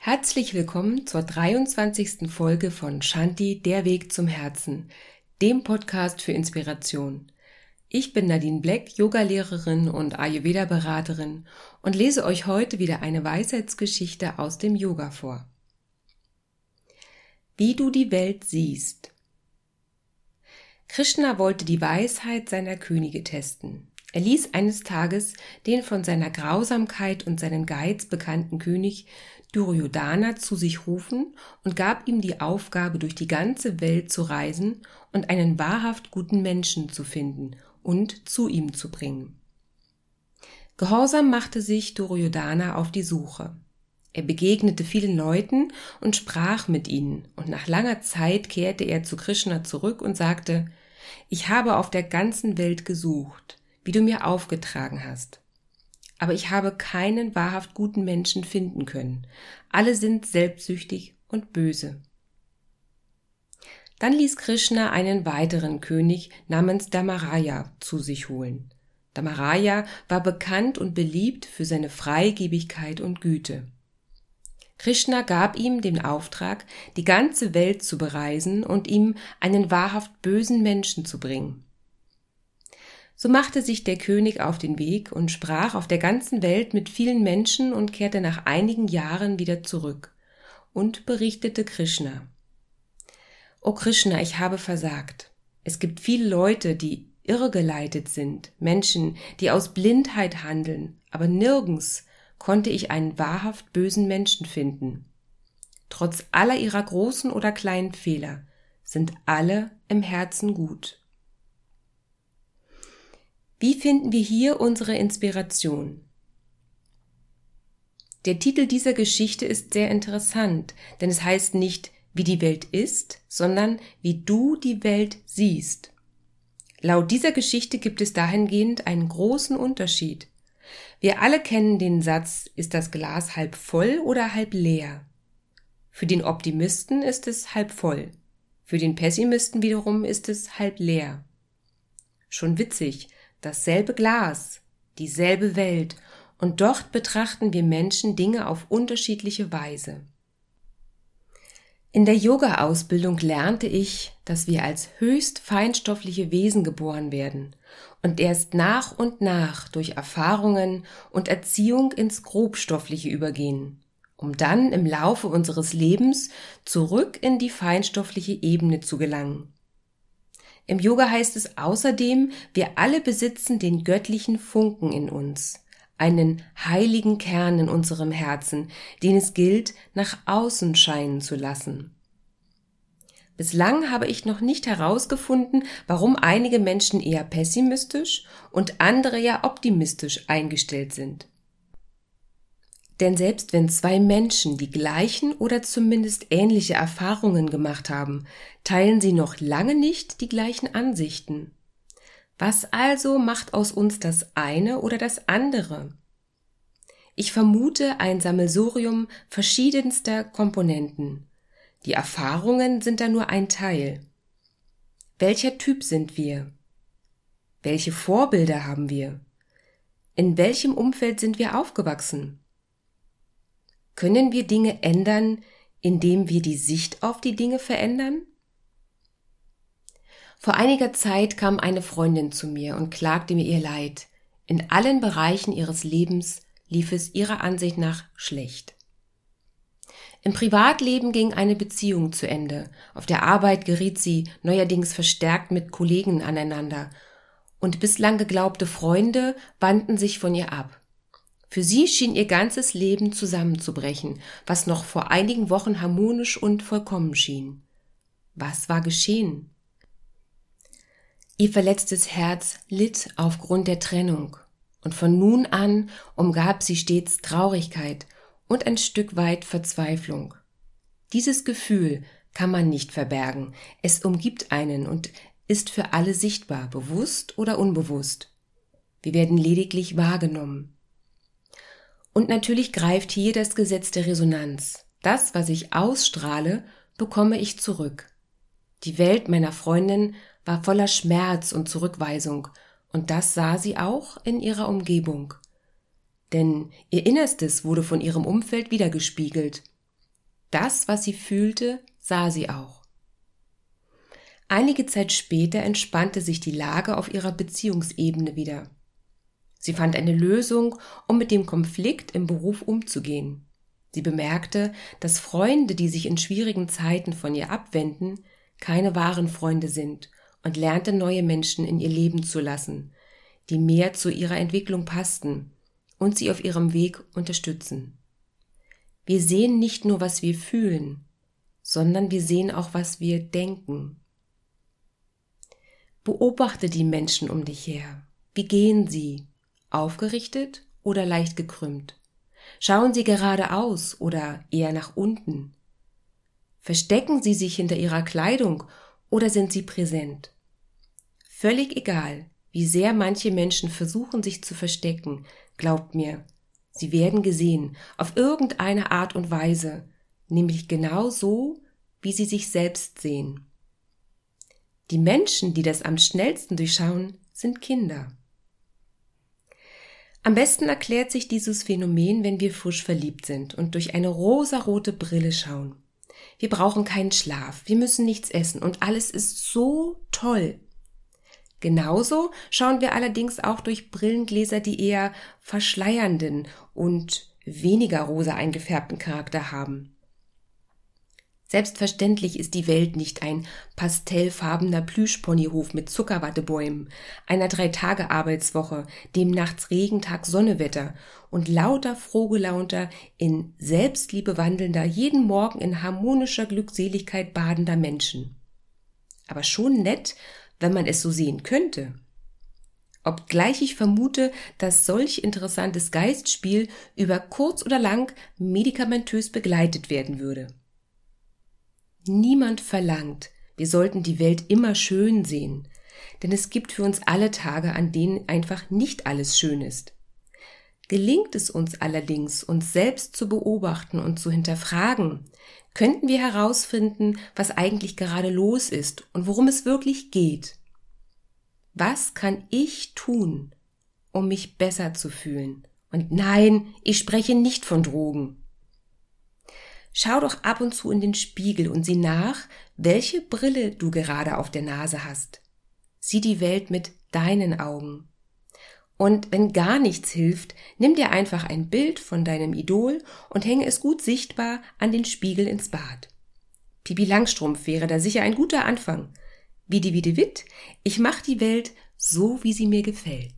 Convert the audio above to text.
Herzlich willkommen zur 23. Folge von Shanti, der Weg zum Herzen, dem Podcast für Inspiration. Ich bin Nadine Black, Yogalehrerin und Ayurveda-Beraterin und lese euch heute wieder eine Weisheitsgeschichte aus dem Yoga vor. Wie du die Welt siehst. Krishna wollte die Weisheit seiner Könige testen. Er ließ eines Tages den von seiner Grausamkeit und seinen Geiz bekannten König Duryodhana zu sich rufen und gab ihm die Aufgabe, durch die ganze Welt zu reisen und einen wahrhaft guten Menschen zu finden und zu ihm zu bringen. Gehorsam machte sich Duryodhana auf die Suche. Er begegnete vielen Leuten und sprach mit ihnen, und nach langer Zeit kehrte er zu Krishna zurück und sagte, ich habe auf der ganzen Welt gesucht, wie du mir aufgetragen hast aber ich habe keinen wahrhaft guten Menschen finden können. Alle sind selbstsüchtig und böse. Dann ließ Krishna einen weiteren König namens Damaraya zu sich holen. Damaraya war bekannt und beliebt für seine Freigebigkeit und Güte. Krishna gab ihm den Auftrag, die ganze Welt zu bereisen und ihm einen wahrhaft bösen Menschen zu bringen. So machte sich der König auf den Weg und sprach auf der ganzen Welt mit vielen Menschen und kehrte nach einigen Jahren wieder zurück und berichtete Krishna. O Krishna, ich habe versagt. Es gibt viele Leute, die irregeleitet sind, Menschen, die aus Blindheit handeln, aber nirgends konnte ich einen wahrhaft bösen Menschen finden. Trotz aller ihrer großen oder kleinen Fehler sind alle im Herzen gut. Wie finden wir hier unsere Inspiration? Der Titel dieser Geschichte ist sehr interessant, denn es heißt nicht, wie die Welt ist, sondern wie du die Welt siehst. Laut dieser Geschichte gibt es dahingehend einen großen Unterschied. Wir alle kennen den Satz, ist das Glas halb voll oder halb leer? Für den Optimisten ist es halb voll, für den Pessimisten wiederum ist es halb leer. Schon witzig, dasselbe Glas, dieselbe Welt, und dort betrachten wir Menschen Dinge auf unterschiedliche Weise. In der Yoga-Ausbildung lernte ich, dass wir als höchst feinstoffliche Wesen geboren werden und erst nach und nach durch Erfahrungen und Erziehung ins Grobstoffliche übergehen, um dann im Laufe unseres Lebens zurück in die feinstoffliche Ebene zu gelangen. Im Yoga heißt es außerdem, wir alle besitzen den göttlichen Funken in uns, einen heiligen Kern in unserem Herzen, den es gilt, nach außen scheinen zu lassen. Bislang habe ich noch nicht herausgefunden, warum einige Menschen eher pessimistisch und andere ja optimistisch eingestellt sind. Denn selbst wenn zwei Menschen die gleichen oder zumindest ähnliche Erfahrungen gemacht haben, teilen sie noch lange nicht die gleichen Ansichten. Was also macht aus uns das eine oder das andere? Ich vermute ein Sammelsurium verschiedenster Komponenten. Die Erfahrungen sind da nur ein Teil. Welcher Typ sind wir? Welche Vorbilder haben wir? In welchem Umfeld sind wir aufgewachsen? Können wir Dinge ändern, indem wir die Sicht auf die Dinge verändern? Vor einiger Zeit kam eine Freundin zu mir und klagte mir ihr Leid. In allen Bereichen ihres Lebens lief es ihrer Ansicht nach schlecht. Im Privatleben ging eine Beziehung zu Ende. Auf der Arbeit geriet sie neuerdings verstärkt mit Kollegen aneinander. Und bislang geglaubte Freunde wandten sich von ihr ab. Für sie schien ihr ganzes Leben zusammenzubrechen, was noch vor einigen Wochen harmonisch und vollkommen schien. Was war geschehen? Ihr verletztes Herz litt aufgrund der Trennung, und von nun an umgab sie stets Traurigkeit und ein Stück weit Verzweiflung. Dieses Gefühl kann man nicht verbergen, es umgibt einen und ist für alle sichtbar, bewusst oder unbewusst. Wir werden lediglich wahrgenommen. Und natürlich greift hier das Gesetz der Resonanz. Das, was ich ausstrahle, bekomme ich zurück. Die Welt meiner Freundin war voller Schmerz und Zurückweisung, und das sah sie auch in ihrer Umgebung. Denn ihr Innerstes wurde von ihrem Umfeld wiedergespiegelt, Das, was sie fühlte, sah sie auch. Einige Zeit später entspannte sich die Lage auf ihrer Beziehungsebene wieder. Sie fand eine Lösung, um mit dem Konflikt im Beruf umzugehen. Sie bemerkte, dass Freunde, die sich in schwierigen Zeiten von ihr abwenden, keine wahren Freunde sind und lernte neue Menschen in ihr Leben zu lassen, die mehr zu ihrer Entwicklung passten und sie auf ihrem Weg unterstützen. Wir sehen nicht nur, was wir fühlen, sondern wir sehen auch, was wir denken. Beobachte die Menschen um dich her. Wie gehen sie? Aufgerichtet oder leicht gekrümmt? Schauen sie geradeaus oder eher nach unten? Verstecken sie sich hinter ihrer Kleidung oder sind sie präsent? Völlig egal, wie sehr manche Menschen versuchen, sich zu verstecken, glaubt mir, sie werden gesehen, auf irgendeine Art und Weise, nämlich genau so, wie sie sich selbst sehen. Die Menschen, die das am schnellsten durchschauen, sind Kinder. Am besten erklärt sich dieses Phänomen, wenn wir frisch verliebt sind und durch eine rosarote Brille schauen. Wir brauchen keinen Schlaf, wir müssen nichts essen und alles ist so toll. Genauso schauen wir allerdings auch durch Brillengläser, die eher verschleiernden und weniger rosa eingefärbten Charakter haben. Selbstverständlich ist die Welt nicht ein pastellfarbener Plüschponyhof mit Zuckerwattebäumen, einer Drei-Tage-Arbeitswoche, dem nachts Regentag Sonnewetter und lauter frohgelaunter, in Selbstliebe wandelnder, jeden Morgen in harmonischer Glückseligkeit badender Menschen. Aber schon nett, wenn man es so sehen könnte. Obgleich ich vermute, dass solch interessantes Geistspiel über kurz oder lang medikamentös begleitet werden würde. Niemand verlangt, wir sollten die Welt immer schön sehen, denn es gibt für uns alle Tage, an denen einfach nicht alles schön ist. Gelingt es uns allerdings, uns selbst zu beobachten und zu hinterfragen, könnten wir herausfinden, was eigentlich gerade los ist und worum es wirklich geht. Was kann ich tun, um mich besser zu fühlen? Und nein, ich spreche nicht von Drogen. Schau doch ab und zu in den Spiegel und sieh nach, welche Brille du gerade auf der Nase hast. Sieh die Welt mit deinen Augen. Und wenn gar nichts hilft, nimm dir einfach ein Bild von deinem Idol und hänge es gut sichtbar an den Spiegel ins Bad. Pipi Langstrumpf wäre da sicher ein guter Anfang. Wie die Witt, ich mach die Welt so, wie sie mir gefällt.